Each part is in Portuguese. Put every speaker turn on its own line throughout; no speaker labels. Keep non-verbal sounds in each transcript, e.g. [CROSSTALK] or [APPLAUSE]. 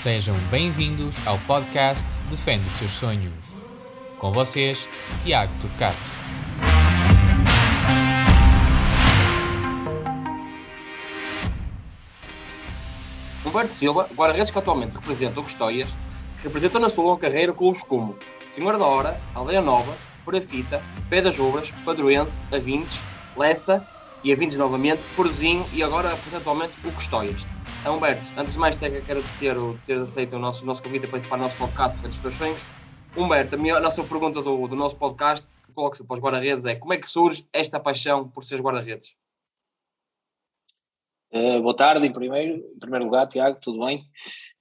Sejam bem-vindos ao podcast Defende os Seus Sonhos. Com vocês, Tiago Turcato.
Humberto Silva, guarda-redes que atualmente representa o Custóias, representou na sua longa carreira clubes como Senhora da Hora, Aldeia Nova, Porafita, Pé das Obras, Padroense, Avintes, Lessa e Avintes novamente, Porzinho e agora atualmente o Custóias. Humberto, antes de mais quero agradecer o teres aceito o nosso, nosso convite para participar no nosso podcast Defende os Teus Sonhos. Humberto, a, minha, a nossa pergunta do, do nosso podcast, que coloca-se para os guarda-redes, é como é que surge esta paixão por seres guarda-redes?
Uh, boa tarde, em primeiro, em primeiro lugar, Tiago, tudo bem?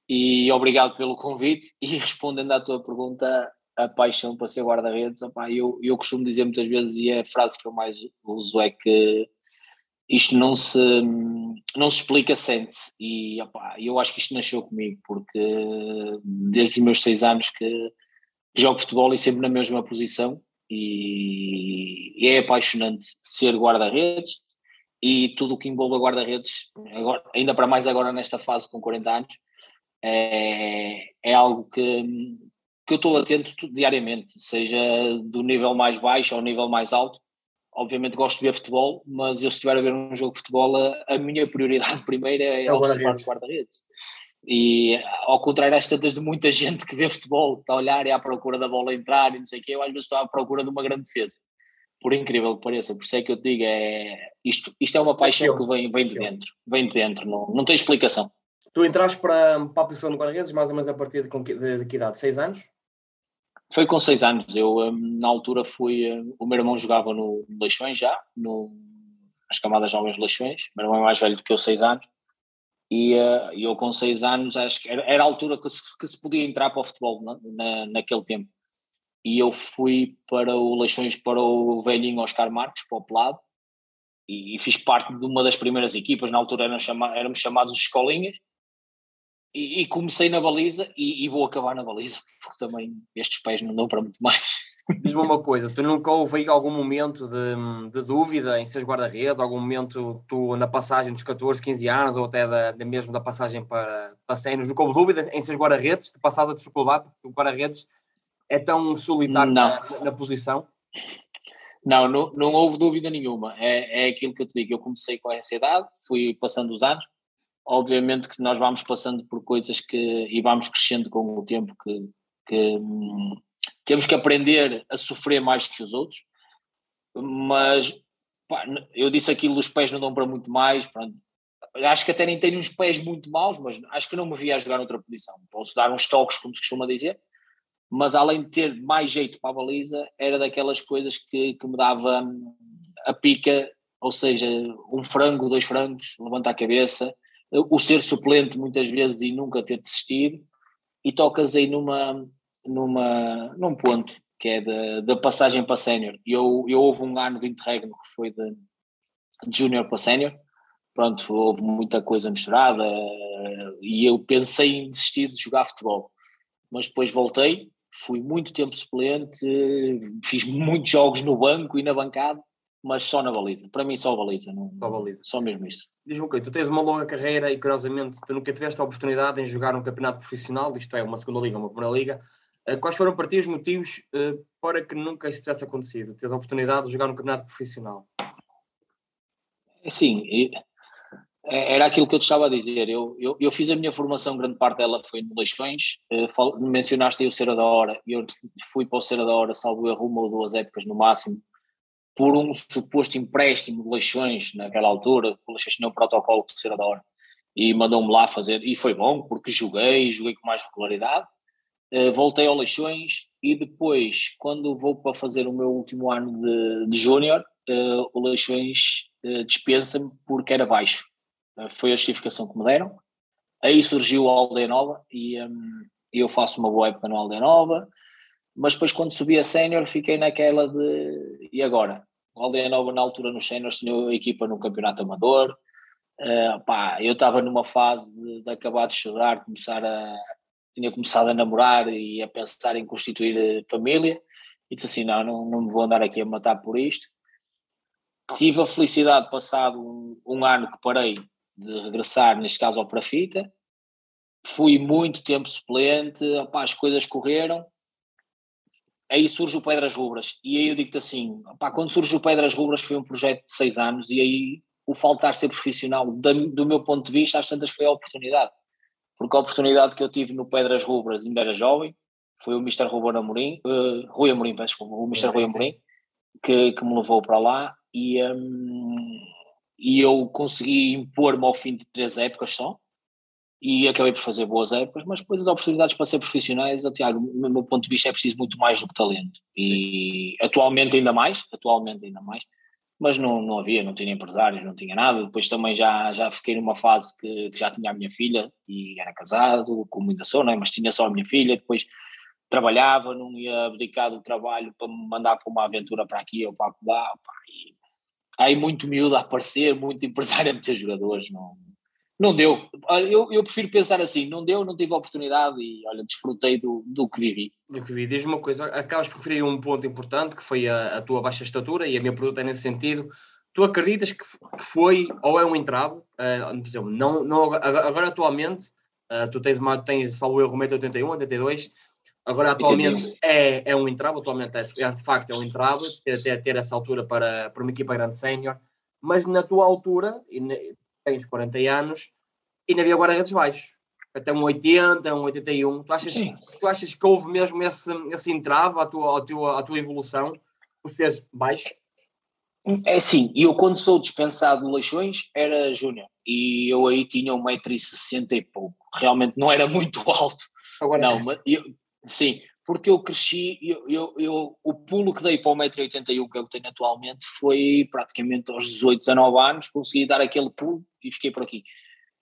E obrigado pelo convite. [LAUGHS] E respondendo à tua pergunta, a paixão para ser guarda-redes, eu, eu costumo dizer muitas vezes, e é a frase que eu mais uso é que isto não se, não se explica, sente-se. E opa, eu acho que isto nasceu comigo, porque desde os meus seis anos que, jogo futebol e sempre na mesma posição, e, e é apaixonante ser guarda-redes e tudo o que envolve guarda-redes, ainda para mais agora nesta fase com 40 anos, é, é algo que, que eu estou atento diariamente, seja do nível mais baixo ao nível mais alto, obviamente gosto de ver futebol, mas eu se estiver a ver um jogo de futebol, a, minha prioridade [LAUGHS] primeira é, é observar o guarda-redes. E ao contrário às tantas de muita [LAUGHS] gente que vê futebol, está a olhar e à procura da bola entrar e não sei o quê, eu às vezes estou à procura de uma grande defesa. Por incrível que pareça, por isso é que eu te digo, é, isto, isto é uma paixão que vem, vem de dentro, vem de dentro, não, não tem explicação.
Tu entraste para, para a posição de guarda-redes mais ou menos a partir de, de, de que idade? Seis anos?
Foi com seis anos. Eu, hum, na altura, fui. Hum, o meu irmão jogava no Leixões já, no, nas camadas jovens Leixões. O meu irmão é mais velho do que eu, seis anos. E uh, eu, com seis anos, acho que era, era a altura que se, que se podia entrar para o futebol na, na, naquele tempo. E eu fui para o Leixões, para o velhinho Oscar Marques, para o Pelado, e, e fiz parte de uma das primeiras equipas. Na altura éramos, chama, éramos chamados Escolinhas e, e, comecei na baliza e, e, vou acabar na baliza, [LAUGHS] porque também estes pés não dão para muito mais.
Diz-me uma coisa, tu nunca houve algum momento de, de dúvida em seres guarda-redes, algum momento tu na passagem dos 14, 15 anos ou até da, da mesmo da passagem para, para Senos, nunca houve dúvida em seres guarda-redes, de passares a dificuldade, porque o guarda-redes é tão solitário na, na, posição?
Não, não, não houve dúvida nenhuma, é, é aquilo que eu te digo, eu comecei com essa idade, fui passando os anos, obviamente que nós vamos passando por coisas que e vamos crescendo com o tempo que, que hum, temos que aprender a sofrer mais que os outros, mas pá, eu disse aquilo, os pés não dão para muito mais, pronto. acho que até nem tenho uns pés muito maus, mas acho que não me via a jogar noutra posição, posso dar uns toques como se costuma dizer, mas além de ter mais jeito para a baliza, era daquelas coisas que, que me dava hum, a pica, ou seja, um frango, dois frangos, levanta a cabeça, o ser suplente muitas vezes e nunca ter desistido, e tocas aí numa, numa, num ponto que é da passagem para sénior. Eu, eu houve um ano de interregno que foi de, de júnior para sénior, pronto, houve muita coisa misturada e eu pensei em desistir de jogar futebol, mas depois voltei, fui muito tempo suplente, fiz muitos jogos no banco e na bancada, mas só na baliza. Para mim, só a baliza. Não, só, baliza. só mesmo isto.
Diz-me okay, tu tens uma longa carreira e, curiosamente, tu nunca tiveste a oportunidade em jogar um campeonato profissional, isto é, uma segunda liga, uma primeira liga. Uh, quais foram para ti os motivos uh, para que nunca isso tivesse acontecido? Teres a oportunidade de jogar um campeonato profissional?
Sim, é, era aquilo que eu te estava a dizer. Eu, eu, eu, fiz a minha formação, grande parte dela foi no Leixões. Uh, mencionaste aí o Cera da Hora. Eu fui para o Cera da Hora, salvo erro, uma ou duas épocas no máximo por um suposto empréstimo de Leixões naquela altura, o Leixões tinha um protocolo que era da hora, e mandou-me lá fazer, e foi bom, porque joguei, joguei com mais regularidade, uh, voltei ao Leixões, e depois, quando vou para fazer o meu último ano de, de júnior, uh, o Leixões uh, dispensa-me porque era baixo, foi a justificação que me deram, aí surgiu a Aldeia Nova, e um, eu faço uma boa época no Aldeia Nova, mas depois quando subi a sénior fiquei naquela de e agora? O Aldeia Nova na altura nos séniores tinha a equipa no campeonato amador, uh, pá, eu estava numa fase de, de, acabar de estudar, começar a, tinha começado a namorar e a pensar em constituir eh, família, e disse assim, não, não, não me vou andar aqui a matar por isto. Tive a felicidade, passado um, um ano que parei, de regressar, neste caso ao Prafita, fui muito tempo suplente, opá, as coisas correram, aí surge o Pedras Rubras, e aí eu digo-te assim, opá, quando surge o Pedras Rubras foi um projeto de seis anos, e aí o faltar ser profissional, do meu ponto de vista, às tantas foi a oportunidade, porque a oportunidade que eu tive no Pedras Rubras ainda era jovem, foi o Mr. Ruben Amorim, uh, Rui Amorim, peço desculpa, o Mr. Rui Amorim, que, que me levou para lá, e, um, e eu consegui impor-me ao fim de três épocas só, e acabei por fazer boas épocas, mas depois as oportunidades para ser profissionais, Tiago, do meu ponto de vista é preciso muito mais do que talento, e Sim. atualmente ainda mais, atualmente ainda mais, mas não, não havia, não tinha empresários, não tinha nada, depois também já, já fiquei numa fase que, que já tinha a minha filha e era casado, como ainda sou, não é? mas tinha só a minha filha, depois trabalhava, não ia abdicar do trabalho para me mandar para uma aventura para aqui ou para lá, e aí muito miúdo a aparecer, muito empresário a meter jogadores, não, não deu. Eu, eu prefiro pensar assim, não deu, não tive a oportunidade e olha, desfrutei do, do que vivi.
Do que vivi. Diz uma coisa, acabas por referir um ponto importante que foi a, a, tua baixa estatura e a minha pergunta é nesse sentido. Tu acreditas que, que foi ou é um entrave? Uh, não, não, agora atualmente uh, tu tens, uma, tens salvo erro 1,81m, 82 Agora, atualmente é, é um entrave, atualmente é, é, de facto é um entrave ter, ter essa altura para, para uma equipa grande sénior, mas na tua altura, e tens 40 anos, ainda havia guarda-redes baixos, até um 80, um 81. Tu achas, tu achas que houve mesmo esse, esse entrave à tua, à, tua, à tua evolução, por seres baixo?
É sim, e eu quando sou dispensado de Leixões era júnior. E eu aí tinha 1,60m e pouco, realmente não era muito [LAUGHS] alto. Agora não, mas eu, sim, porque eu cresci, eu, eu, eu, o pulo que dei para o 1,81m, que é que tenho atualmente, foi praticamente aos 18, 19 anos, consegui dar aquele pulo e fiquei por aqui.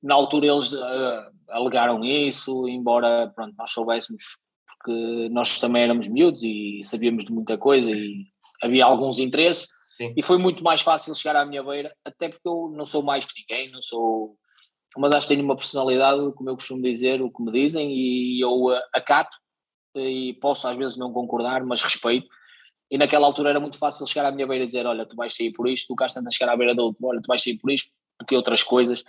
Na altura eles uh, alegaram isso, embora pronto, nós soubéssemos, porque nós também éramos miúdos e sabíamos de muita coisa e havia alguns interesses, Sim. e foi muito mais fácil chegar à minha beira, até porque eu não sou mais que ninguém, não sou. Mas acho que tenho uma personalidade, como eu costumo dizer, o que me dizem, e eu uh, acato, e posso às vezes não concordar, mas respeito. E naquela altura era muito fácil chegar à minha beira e dizer: Olha, tu vais sair por isto, tu cá a chegar à beira do outro, olha, tu vais sair por isto, porque outras coisas.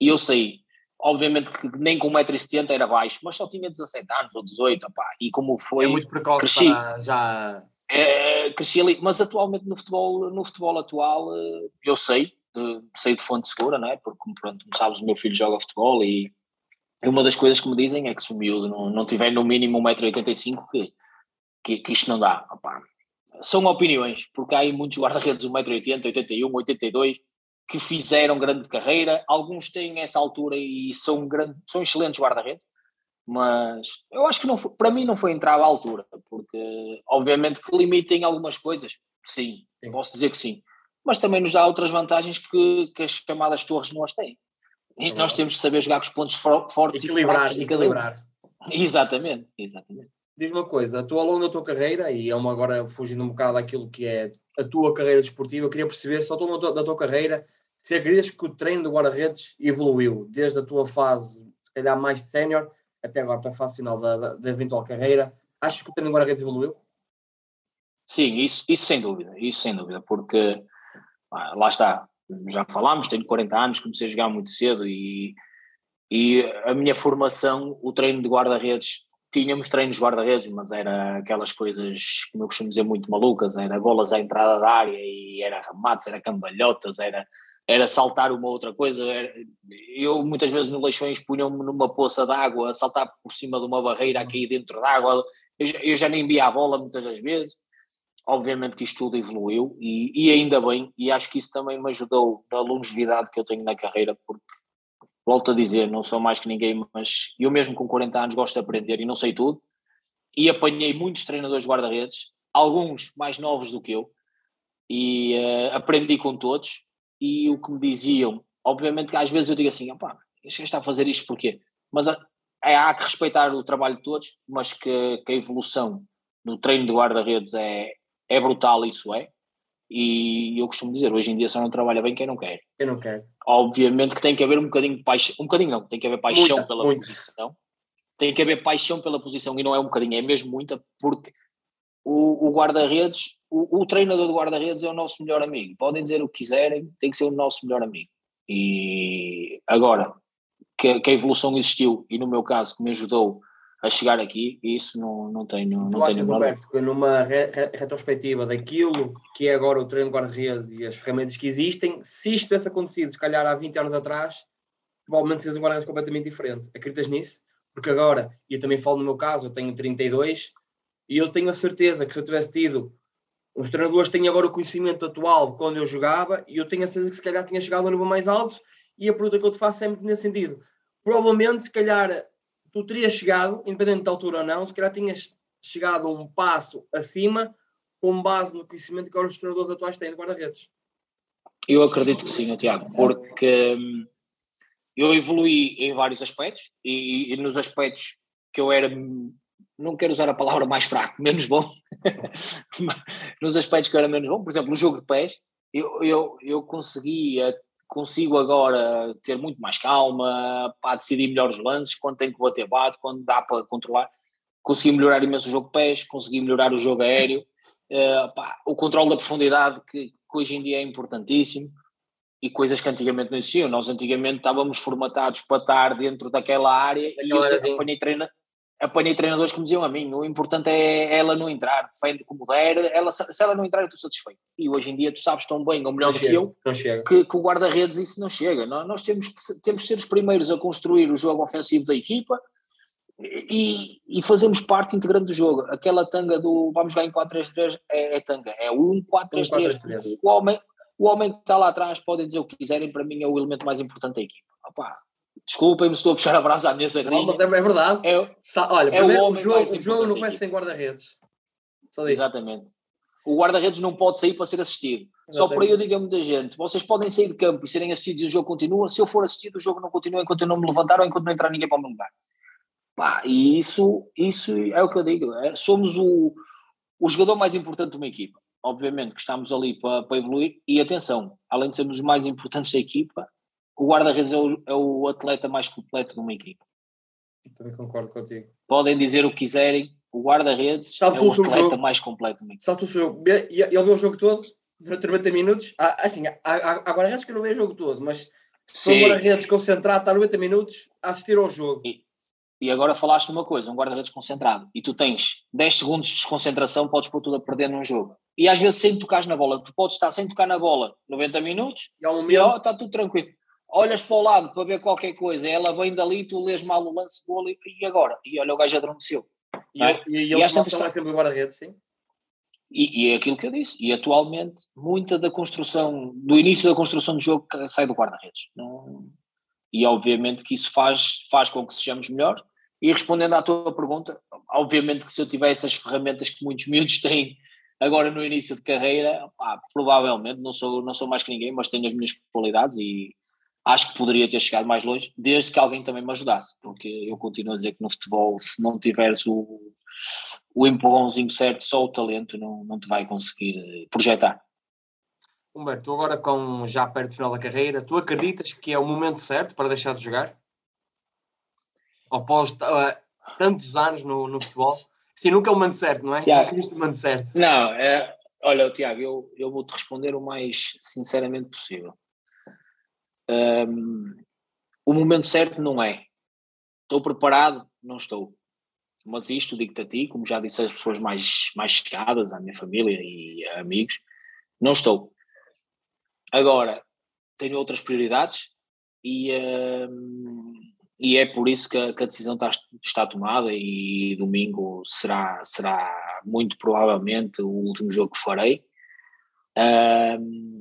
E eu saí. Obviamente que nem com 1,70m era baixo, mas só tinha 17 anos ou 18, opá, e como foi.
É muito precoce cresci, já.
É, cresci ali, mas atualmente no futebol, no futebol atual eh, eu sei, de, sei de fonte segura, não é? Porque, pronto, como sabes, o meu filho joga futebol e uma das coisas que me dizem é que se o miúdo não, não tiver no mínimo 1,85m, que, que, que isto não dá. Opá. São opiniões, porque há aí muitos guarda-redes 1,80m, 81, 82 que fizeram grande carreira, alguns têm essa altura e são, grande, são excelentes guarda-redes, mas eu acho que não foi, para mim não foi entrar à altura, porque obviamente que limitem algumas coisas, sim, sim, posso dizer que sim, mas também nos dá outras vantagens que, que as chamadas torres não as têm. E é nós temos de saber jogar com os pontos fortes
equilibrar, e fracos equilibrar.
Exatamente, exatamente.
Diz uma coisa, tu ao longo da tua carreira, e é uma agora fugindo um bocado daquilo que é a tua carreira desportiva, eu queria perceber, só ao longo da tua carreira, se acreditas que o treino de guarda-redes evoluiu desde a tua fase, se calhar mais de sénior, até agora a tua fase final da, da, da eventual carreira, achas que o treino de guarda-redes evoluiu?
Sim, isso, isso sem dúvida, isso sem dúvida, porque lá está, já falámos, tenho 40 anos, comecei a jogar muito cedo e, e a minha formação, o treino de guarda-redes, tínhamos treinos de guarda-redes, mas era aquelas coisas, como eu costumo dizer, muito malucas, era bolas à entrada da área e era remates, era cambalhotas, era era saltar uma outra coisa. Era, eu muitas vezes no Leixões punham-me numa poça d'água, saltar por cima de uma barreira, a cair dentro d'água. Eu, eu, já nem via a bola muitas das vezes. Obviamente que isto tudo evoluiu e, e, ainda bem, e acho que isso também me ajudou na longevidade que eu tenho na carreira, porque, volto a dizer, não sou mais que ninguém, mas eu mesmo com 40 anos gosto de aprender e não sei tudo. E apanhei muitos treinadores guarda-redes, alguns mais novos do que eu, e uh, aprendi com todos e o que me diziam, obviamente que às vezes eu digo assim, opá, este está a fazer isto porquê? Mas há, há que respeitar o trabalho de todos, mas que, que a evolução no treino de guarda-redes é, é brutal, isso é, e eu costumo dizer, hoje em dia só não trabalha bem quem não quer.
Quem não quer.
Obviamente que tem que haver um bocadinho de paixão, um bocadinho não, tem que haver paixão muita, pela muita. posição, tem que haver paixão pela posição e não é um bocadinho, é mesmo muita, porque o, o guarda-redes, o, o, treinador do guarda-redes é o nosso melhor amigo. Podem dizer o que quiserem, tem que ser o nosso melhor amigo. E agora, que, que, a evolução existiu e no meu caso que me ajudou a chegar aqui, isso não, não tenho. Não
tenho Roberto, que numa re retrospectiva daquilo que é agora o treino de guarda-redes e as ferramentas que existem, se isto tivesse acontecido, se calhar há 20 anos atrás, provavelmente seria um guarda-redes completamente diferente. Acreditas nisso? Porque agora, e eu também falo no meu caso, eu tenho 32 e eu tenho a certeza que se eu tivesse tido os treinadores têm agora o conhecimento atual de quando eu jogava e eu tenho a certeza que se calhar tinha chegado a um nível mais alto e a pergunta que eu te faço é muito nesse sentido. Provavelmente, se calhar, tu terias chegado, independente da altura ou não, se calhar tinhas chegado um passo acima com base no conhecimento que agora os treinadores atuais têm de guarda-redes.
Eu acredito que sim, Tiago, porque hum, eu evolui em vários aspectos e, e nos aspectos que eu era não quero usar a palavra mais fraco, [LAUGHS] menos bom, [LAUGHS] nos aspectos que era menos bom, por exemplo, no jogo de pés, eu, eu, eu conseguia, consigo agora ter muito mais calma, para decidir melhores lances, quando tenho que bater bate, quando dá para controlar, consegui melhorar imenso o jogo de pés, consegui melhorar o jogo aéreo, uh, pá, o controle da profundidade, que, que, hoje em dia é importantíssimo, e coisas que antigamente não existiam. Nós antigamente estávamos formatados para estar dentro daquela área e eu apanhei treino apanhei treinadores que me diziam a mim, o importante é ela não entrar, defende como der, ela, se ela não entrar eu estou satisfeito. E hoje em dia tu sabes tão bem, ou melhor não do chega, que eu, que, que, o guarda-redes isso não chega. Nós, temos, que, temos que ser os primeiros a construir o jogo ofensivo da equipa e, e fazemos parte integrante do jogo. Aquela tanga do vamos jogar em 4-3-3 é, é tanga, é o 1-4-3-3. O homem, o homem que está lá atrás podem dizer o que quiserem, para mim é o elemento mais importante da equipa. Opa, Desculpem-me se estou a puxar a brasa à minha sardinha.
Mas é, é verdade. É, Olha, é o, o jogo, o jogo não começa sem guarda-redes.
Exatamente. O guarda-redes não pode sair para ser assistido. Exatamente. Só por aí eu digo a muita gente: vocês podem sair de campo e serem assistidos e o jogo continua. Se eu for assistido, o jogo não continua enquanto eu não me levantar ou enquanto não entrar ninguém para o meu lugar. Pá, e isso, isso é o que eu digo. É, somos o, o jogador mais importante de uma equipa. Obviamente que estamos ali para, para evoluir. E atenção, além de sermos os mais importantes da equipa, o guarda-redes é, é, o atleta mais completo de uma equipa.
também concordo contigo.
Podem dizer o que quiserem, o guarda-redes é o atleta jogo. mais completo de uma equipa.
Salta o jogo. Ele vê o jogo todo, durante 90 minutos. Ah, assim, há, há, guarda-redes que não vê o jogo todo, mas são guarda-redes concentrado, está 90 minutos a assistir ao jogo.
E, e agora falaste uma coisa, um guarda-redes concentrado, e tu tens 10 segundos de desconcentração, podes pôr tudo a perder num jogo. E às vezes sem tocar na bola, tu podes estar sem tocar na bola 90 minutos e, ao momento... e ó, está tudo tranquilo olhas para o lado para ver qualquer coisa, ela vem dali, tu lês mal o lance gol e, e agora? E olha, o gajo adormeceu.
E, é? e, e, e esta é sempre o guarda-redes, sim?
E, e, é aquilo que eu disse, e atualmente muita da construção, do início da construção do jogo sai do guarda-redes. E obviamente que isso faz, faz com que sejamos melhores. E respondendo à tua pergunta, obviamente que se eu tivesse as ferramentas que muitos [LAUGHS] miúdos têm agora no início de carreira, pá, provavelmente, não sou, não sou mais que ninguém, mas tenho as minhas qualidades e, acho que poderia ter chegado mais longe, desde que alguém também me ajudasse, porque eu continuo a dizer que no futebol, se não tiveres o, o empurrãozinho certo, só o talento não, não te vai conseguir eh, projetar.
Humberto, agora com já perto do final da carreira, tu acreditas que é o momento certo para deixar de jogar? Após uh, tantos anos no, no futebol? Sim, nunca é o momento certo, não é? Tiago, não existe o momento certo.
Não, é, olha, Tiago, eu, eu vou-te responder o mais sinceramente possível. Um, o momento certo não é. Estou preparado? Não estou. Mas isto digo-te a ti, como já disse às pessoas mais, mais chegadas, à minha família e amigos, não estou. Agora, tenho outras prioridades e, um, e é por isso que a, que a decisão está, está, tomada e domingo será, será muito provavelmente o último jogo que farei. Um,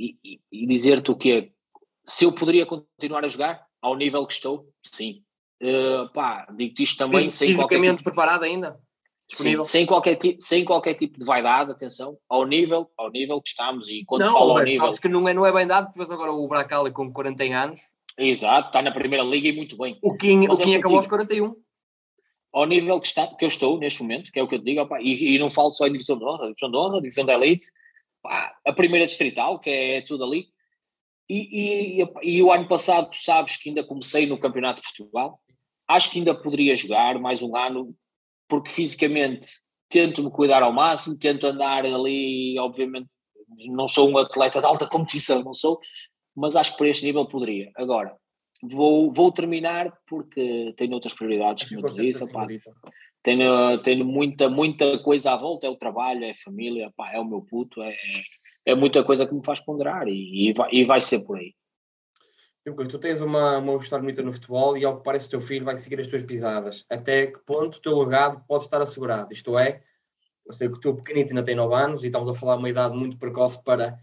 e, e dizer-te o que se eu poderia continuar a jogar ao nível que estou, sim. Uh, pá, digo-te isto também
Fis, sem qualquer tipo, preparado ainda?
Sim, sem, qualquer, sem qualquer tipo de vaidade, atenção, ao nível, ao nível que estamos e quando não, falo ao nível...
Sabes que não é, não é bem dado, porque agora o Bracali com 40 anos...
Exato, está na primeira liga e muito bem.
O Kim, o Kim é acabou aos 41
ao nível que, está, que eu estou neste momento, que é o que eu te digo, opa, e, e, não falo só em divisão de honra, divisão de honra, divisão da elite, opa, a primeira distrital, que é tudo ali, e, e, e, o ano passado, tu sabes que ainda comecei no Campeonato de Portugal. Acho que ainda poderia jogar mais um ano, porque fisicamente tento me cuidar ao máximo, tento andar ali, obviamente, não sou um atleta de alta [LAUGHS] competição, não sou, mas acho que por este nível poderia. Agora, vou, vou terminar porque tenho outras prioridades, como eu te disse. Tenho, tenho muita, muita coisa à volta, é o trabalho, é a família, é o meu puto, é, é muita coisa que me faz ponderar e, e, vai, e vai ser por aí.
Tu tens uma, uma história bonita no futebol e ao que parece o teu filho vai seguir as tuas pisadas. Até que ponto o teu legado pode estar assegurado? Isto é, eu sei que o teu pequenito ainda tem 9 anos e estamos a falar de uma idade muito precoce para,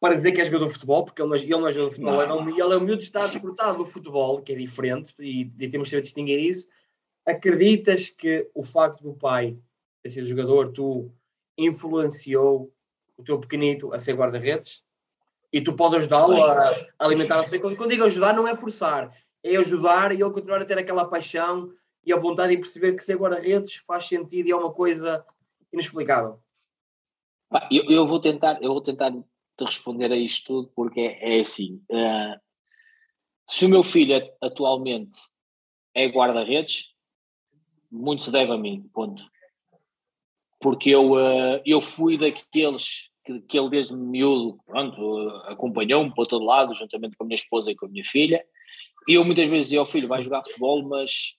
para dizer que é jogador de futebol, porque ele não, ele não é jogador de futebol, ele é, um, ele é um miúdo que está desfrutado do futebol, que é diferente, e, e temos de saber distinguir isso. Acreditas que o facto do pai ter sido jogador, tu influenciou o teu pequenito a ser guarda-redes? E tu podes ajudá-lo a, alimentar a sua. Quando digo ajudar, não é forçar, é ajudar e ele continuar a ter aquela paixão e a vontade de perceber que ser guarda-redes faz sentido e é uma coisa inexplicável.
Eu, eu, vou tentar, eu vou tentar te responder a isto tudo porque é, é assim. Uh, se o meu filho atualmente é guarda-redes, muito se deve a mim, ponto. Porque eu, uh, eu fui daqueles que, que ele desde miúdo, pronto, acompanhou-me para todo lado, juntamente com a minha esposa e com a minha filha, e eu muitas vezes dizia ao filho, vai jogar futebol, mas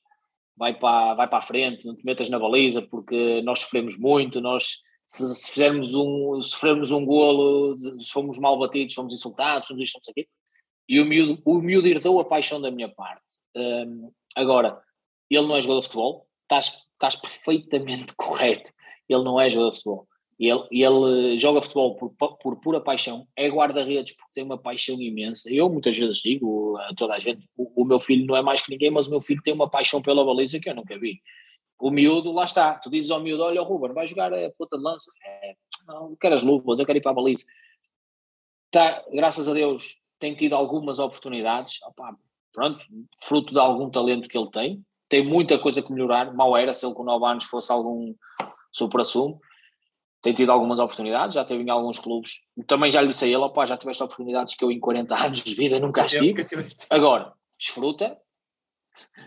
vai para, vai para a frente, não te metas na baliza, porque nós sofremos muito, nós se, se fizermos um, sofrermos um golo, se fomos mal batidos, fomos insultados, fomos isto, aqui, e o miúdo, o miúdo herdou a paixão da minha parte. Um, agora, ele não é jogador de futebol, estás, estás perfeitamente [LAUGHS] correto, ele não é jogador de futebol. Ele, ele joga futebol por, por pura paixão, é guarda-redes porque tem uma paixão imensa. Eu muitas vezes digo a toda a gente: o, o, meu filho não é mais que ninguém, mas o meu filho tem uma paixão pela baliza que eu nunca vi. O miúdo, lá está. Tu dizes ao miúdo: Olha, o Ruben, vai jogar a ponta de lança. É, não, quero as luvas, eu quero ir para a baliza. Tá, graças a Deus, tem tido algumas oportunidades. Opa, pronto, fruto de algum talento que ele tem. Tem muita coisa que melhorar. Mal era se ele com 9 anos fosse algum supra-sumo tem tido algumas oportunidades, já teve em alguns clubes. Também já lhe disse a ele, opá, já tiveste oportunidades que eu em 40 anos de vida nunca as tive. Agora, desfruta.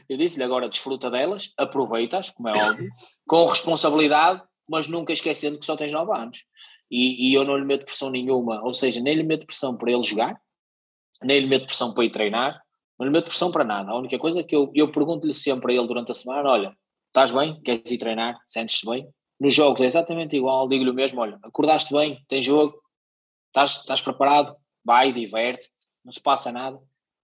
Eu disse-lhe agora, desfruta delas, aproveita-as, como é óbvio, com responsabilidade, mas nunca esquecendo que só tens 9 anos. E, e, eu não lhe meto pressão nenhuma, ou seja, nem lhe meto pressão para ele jogar, nem lhe meto pressão para ir treinar, não lhe meto pressão para nada. A única coisa é que eu, eu pergunto-lhe sempre a ele durante a semana: olha, estás bem? Queres ir treinar? Sentes-te bem? Nos jogos é exatamente igual, digo-lhe o mesmo, olha, acordaste bem, tem jogo, estás, estás preparado, vai, diverte-te, não se passa nada,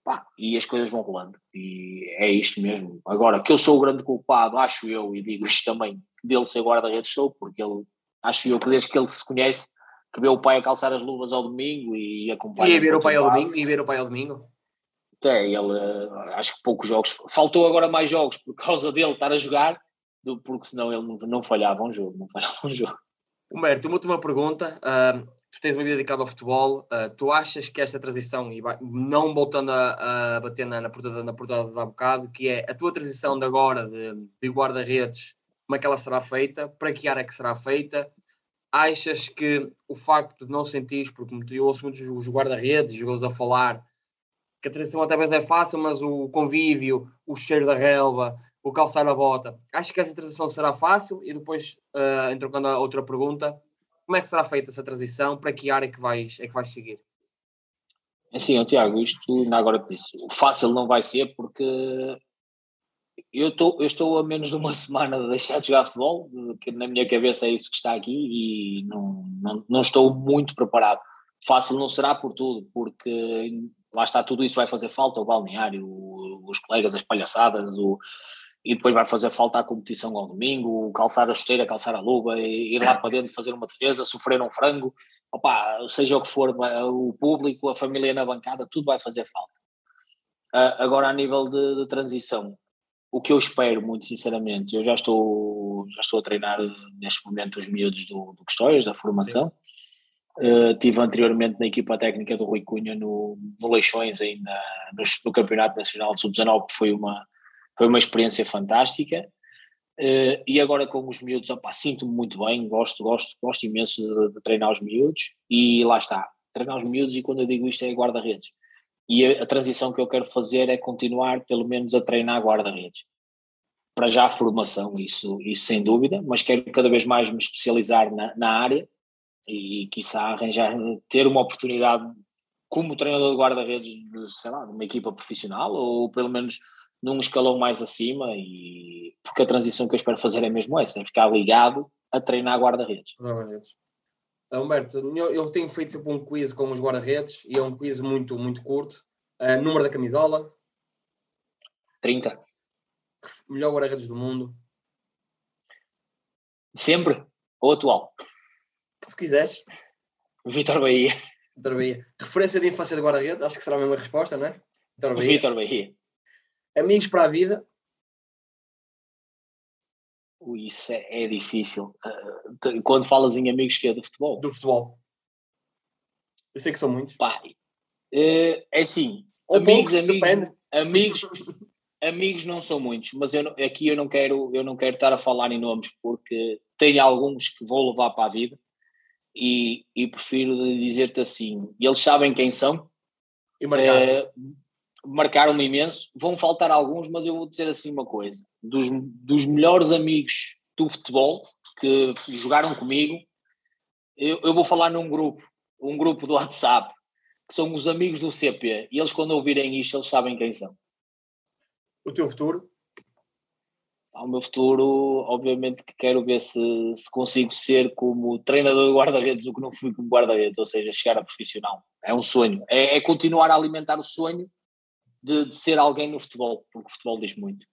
pá, e as coisas vão rolando, e é isto mesmo. Agora, que eu sou o grande culpado, acho eu, e digo isto também, dele ser guarda-redes sou, porque ele, acho eu que desde que ele se conhece, que vê o pai a calçar as luvas ao domingo e acompanha.
E ver o pai ao domingo, e ver o pai ao domingo.
É, ele, acho que poucos jogos, faltou agora mais jogos por causa dele estar a jogar, porque senão ele não, não falhava um jogo, não falhava um jogo.
Humberto, uma última pergunta. Uh, tu tens uma vida dedicada ao futebol, uh, tu achas que esta transição, e vai, não voltando a, a bater na, na portada, na portada de há bocado, que é a tua transição de agora de, de guarda-redes, como é que ela será feita, para que área é que será feita? Achas que o facto de não sentir, porque eu ouço muitos os guarda-redes, jogadores a falar, que a transição até vezes é fácil, mas o convívio, o cheiro da relva, o calçar a bota. Acho que essa transição será fácil e depois, uh, trocando a outra pergunta, como é que será feita essa transição? Para que área é que vais, é que vais seguir?
É assim, Tiago, isto agora te disse, fácil não vai ser porque eu, tô, eu estou a menos de uma [LAUGHS] semana de deixar de jogar futebol, que na minha cabeça é isso que está aqui e não, não, não estou muito preparado. Fácil não será por tudo, porque lá está, tudo isso vai fazer falta, o balneário, os colegas, as palhaçadas, o, e depois vai fazer falta a competição ao domingo, calçar a esteira, calçar a luva, ir lá para dentro fazer uma defesa, sofrer um frango, opa, seja o que for, o público, a família na bancada, tudo vai fazer falta. Uh, agora, a nível de, de, transição, o que eu espero, muito sinceramente, eu já estou, já estou a treinar neste momento os miúdos do, do Custóias, da formação. Uh, tive anteriormente na equipa técnica do Rui Cunha no, no Leixões, ainda no, no Campeonato Nacional de Sub-19, que foi uma, foi uma experiência fantástica. Uh, e agora com os miúdos, sinto-me muito bem, gosto, gosto, gosto imenso de, de, treinar os miúdos e lá está, treinar os miúdos e quando eu digo isto é guarda-redes. E a, a, transição que eu quero fazer é continuar pelo menos a treinar guarda-redes. Para já a formação, isso, isso sem dúvida, mas quero cada vez mais me especializar na, na área e, quiçá arranjar, ter uma oportunidade como treinador de guarda-redes, sei lá, de uma equipa profissional ou pelo menos num escalão mais acima e porque a transição que eu espero fazer é mesmo essa, é ficar ligado a treinar guarda-redes.
Guarda-redes. Humberto, eu tenho feito sempre um quiz com os guarda-redes e é um quiz muito, muito curto. Uh, número da camisola?
30.
Melhor guarda-redes do mundo?
Sempre? Ou atual?
Que tu quiseres.
Vitor Bahia.
Vitor Bahia. Referência de infância de guarda-redes? Acho que será a mesma resposta, não é?
Vitor Bahia. Vitor Bahia.
Amigos para a vida?
Ui, isso é, é difícil. Uh, quando falas em amigos que é do futebol?
Do futebol. Eu sei que são muitos.
Pá, uh, é assim.
Ou amigos, poucos, amigos,
depende. amigos, [LAUGHS] amigos não são muitos, mas eu, aqui eu não quero eu não quero estar a falar em nomes porque tenho alguns que vou levar para a vida e, e prefiro dizer-te assim, eles sabem quem são.
E marcaram. Uh,
marcaram-me imenso. Vão faltar alguns, mas eu vou dizer assim uma coisa: dos, dos melhores amigos do futebol que jogaram comigo, eu, eu vou falar num grupo, um grupo do WhatsApp, que são os amigos do CP, e eles, quando ouvirem isto, eles sabem quem são.
O teu futuro?
Ao meu futuro, obviamente que quero ver se, se consigo ser como treinador de guarda-redes o que não fui como guarda-redes, ou seja, chegar a profissional. É um sonho. É, é continuar a alimentar o sonho de, de ser alguém no futebol, porque o futebol diz muito.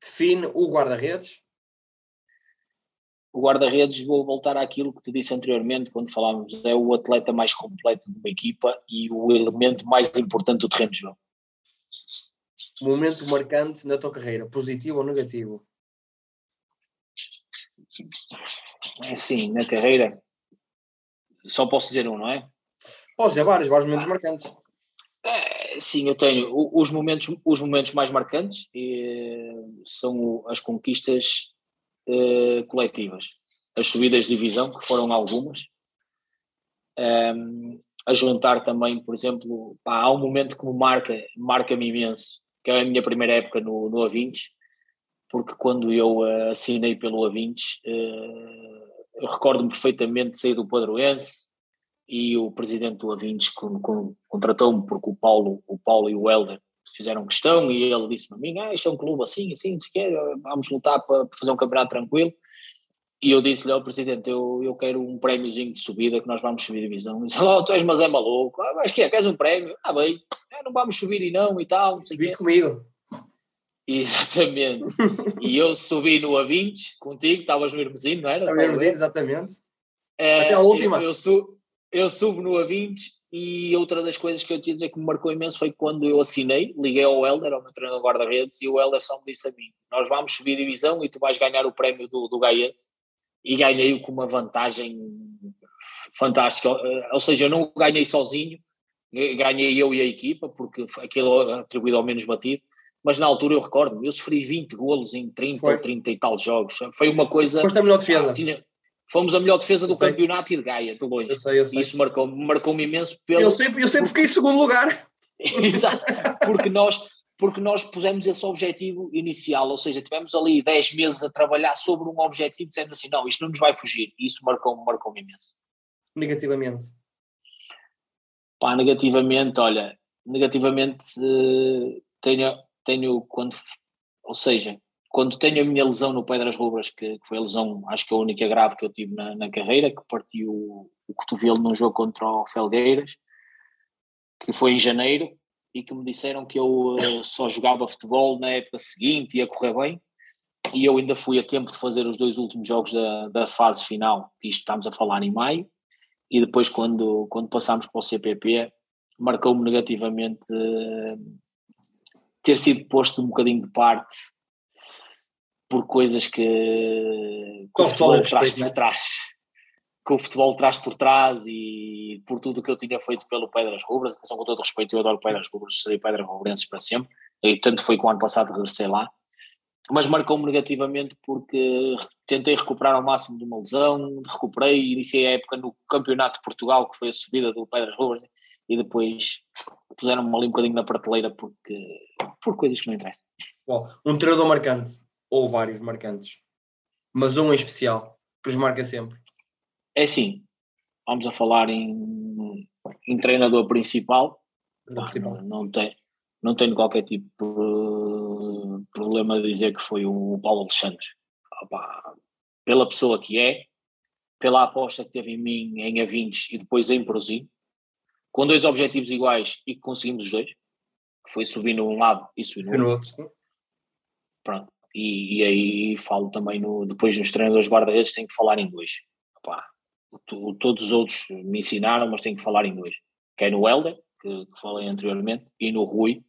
Define o guarda-redes?
O guarda-redes, vou voltar àquilo que te disse anteriormente, quando falávamos, é o atleta mais completo de uma equipa e o elemento mais importante do terreno de jogo.
Momento marcante na tua carreira, positivo ou negativo?
É assim, na carreira, só posso dizer um, não é?
Posso dizer vários, vários momentos marcantes.
É, sim, eu tenho os momentos, os momentos mais marcantes eh, são as conquistas eh, coletivas, as subidas de divisão, que foram algumas, um, a juntar também, por exemplo, pá, há um momento que me marca, marca-me imenso, que é a minha primeira época no, no A20, porque quando eu uh, assinei pelo A20, uh, recordo-me perfeitamente de sair do Padroense, e o presidente do Avintes contratou-me porque o Paulo, o Paulo e o Helder fizeram questão e ele disse-me a mim, ah, isto é um clube assim, assim, se quer, vamos lutar para fazer um campeonato tranquilo. E eu disse-lhe ao presidente, eu, eu quero um prémiozinho de subida que nós vamos subir divisão. Ele disse, oh, tu és, mas é maluco. Ah, mas que é, queres um prémio? Ah, bem, é, não vamos subir e não e tal. Não sei
Viste comigo. [LAUGHS]
Exatamente. e eu subi no A20 contigo, estavas no Hermesino, não era?
No Hermesino, exatamente. É, Até a última.
Eu, eu, su, eu subo no A20 e outra das coisas que eu tinha dizer que me marcou imenso foi quando eu assinei, liguei ao Helder, ao meu treinador de guarda-redes, e o Helder só me disse a mim: Nós vamos subir divisão e tu vais ganhar o prémio do, do Gaense. E ganhei-o com uma vantagem fantástica. Ou seja, eu não ganhei sozinho, ganhei eu e a equipa, porque aquilo atribuído ao menos batido. Mas na altura eu recordo, eu sofri 20 golos em 30 foi. ou 30 e tal jogos. Foi uma coisa.
Foste a melhor defesa. Tinha,
Fomos a melhor defesa do campeonato e de Gaia, de longe.
Eu sei, eu sei.
Isso marcou-me marcou imenso pelo.
Eu sei, eu sei porque fiquei em segundo lugar. [LAUGHS]
Exato, porque nós, porque nós pusemos esse objetivo inicial, ou seja, tivemos ali 10 meses a trabalhar sobre um objetivo, dizendo assim: não, isto não nos vai fugir. E isso marcou-me marcou imenso.
Negativamente?
Pá, negativamente, olha, negativamente uh, tenho, tenho quando. Ou seja, quando tenho a minha lesão no pé das rubras, que, que, foi a lesão, acho que a única grave que eu tive na, na carreira, que partiu o, cotovelo num jogo contra o Felgueiras, que foi em janeiro, e que me disseram que eu uh, só jogava futebol na época seguinte, ia correr bem, e eu ainda fui a tempo de fazer os dois últimos jogos da, da fase final, que isto estamos a falar em maio, e depois quando, quando passámos para o CPP, marcou-me negativamente uh, ter sido posto um bocadinho de parte por coisas que, que o futebol traz por trás. Que o futebol traz por trás e por tudo o que eu tinha feito pelo Pedras Rubras, atenção com todo respeito, eu adoro Pedras Rubras, serei Pedras Rubrenses para sempre, e tanto foi que o ano passado regressei lá, mas marcou-me negativamente porque tentei recuperar ao máximo de uma lesão, recuperei, iniciei a época no Campeonato de Portugal, que foi a subida do Pedras Rubras, e depois puseram-me ali um bocadinho na prateleira porque, por coisas que não interessam.
Bom, um treinador marcante ou vários marcantes, mas um em especial que os marca sempre?
É sim, vamos a falar em, em treinador principal, pá, não, não, tem, não tenho qualquer tipo de problema de dizer que foi o Paulo Alexandre. Opa, pela pessoa que é, pela aposta que teve em mim em A20 e depois em Prozinho, com dois objetivos iguais e que conseguimos os dois, que foi subir num lado e subir no, outro. Pronto. E, e, aí falo também no, depois nos treinadores guarda-redes, tenho que falar dois. Opa, todos os outros me ensinaram, mas tenho que falar em dois. Que é no Helder, que, que falei anteriormente, e no Rui,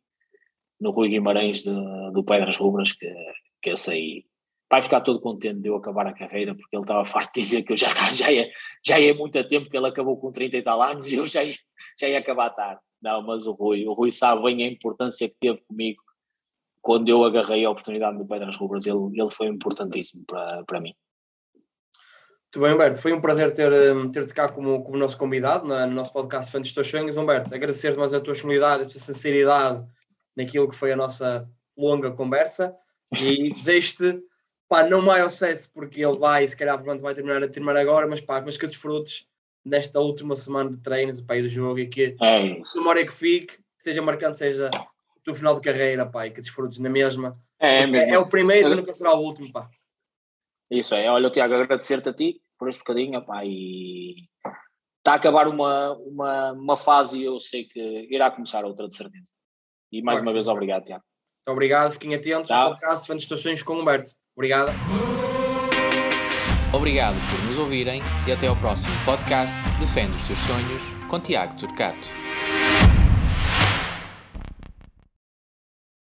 no Rui Guimarães de, do Pedras Rubras, que, que esse aí vai ficar todo contente de eu acabar a carreira, porque ele estava [LAUGHS] farto de dizer que eu já, já, ia, já ia muito a tempo, que ele acabou com 30 e tal anos e eu já ia, já ia acabar tarde. Não, mas o Rui, o Rui sabe bem a importância que teve comigo quando eu agarrei a oportunidade do Pedras Rubras, ele, ele foi importantíssimo para, para mim.
Muito bem, Humberto. Foi um prazer ter-te ter cá como, como nosso convidado no nosso podcast Fã dos Teus Sonhos. Humberto, agradecer-te mais a tua disponibilidade, a tua sinceridade naquilo que foi a nossa longa conversa e [LAUGHS] desejo-te pá, não maior sucesso porque ele vai, se calhar, pronto, vai terminar a terminar agora, mas pá, mas que desfrutes nesta última semana de treinos, pá, e do jogo e que é a memória que fique, que seja marcante, seja o teu final de carreira, pá, e que desfrutes na mesma. É, é, é, o primeiro, e nunca será o último, pá.
Isso é, olha, Tiago, agradecer-te a ti por este bocadinho, pá, e está a acabar uma, uma, uma fase e eu sei que irá começar outra de certeza. E mais uma vez, obrigado, Tiago.
Muito obrigado, fiquem atentos ao podcast Fã de Estações com Humberto. Obrigado.
Obrigado por nos ouvirem e até ao próximo podcast Defende os Teus Sonhos com Tiago Turcato.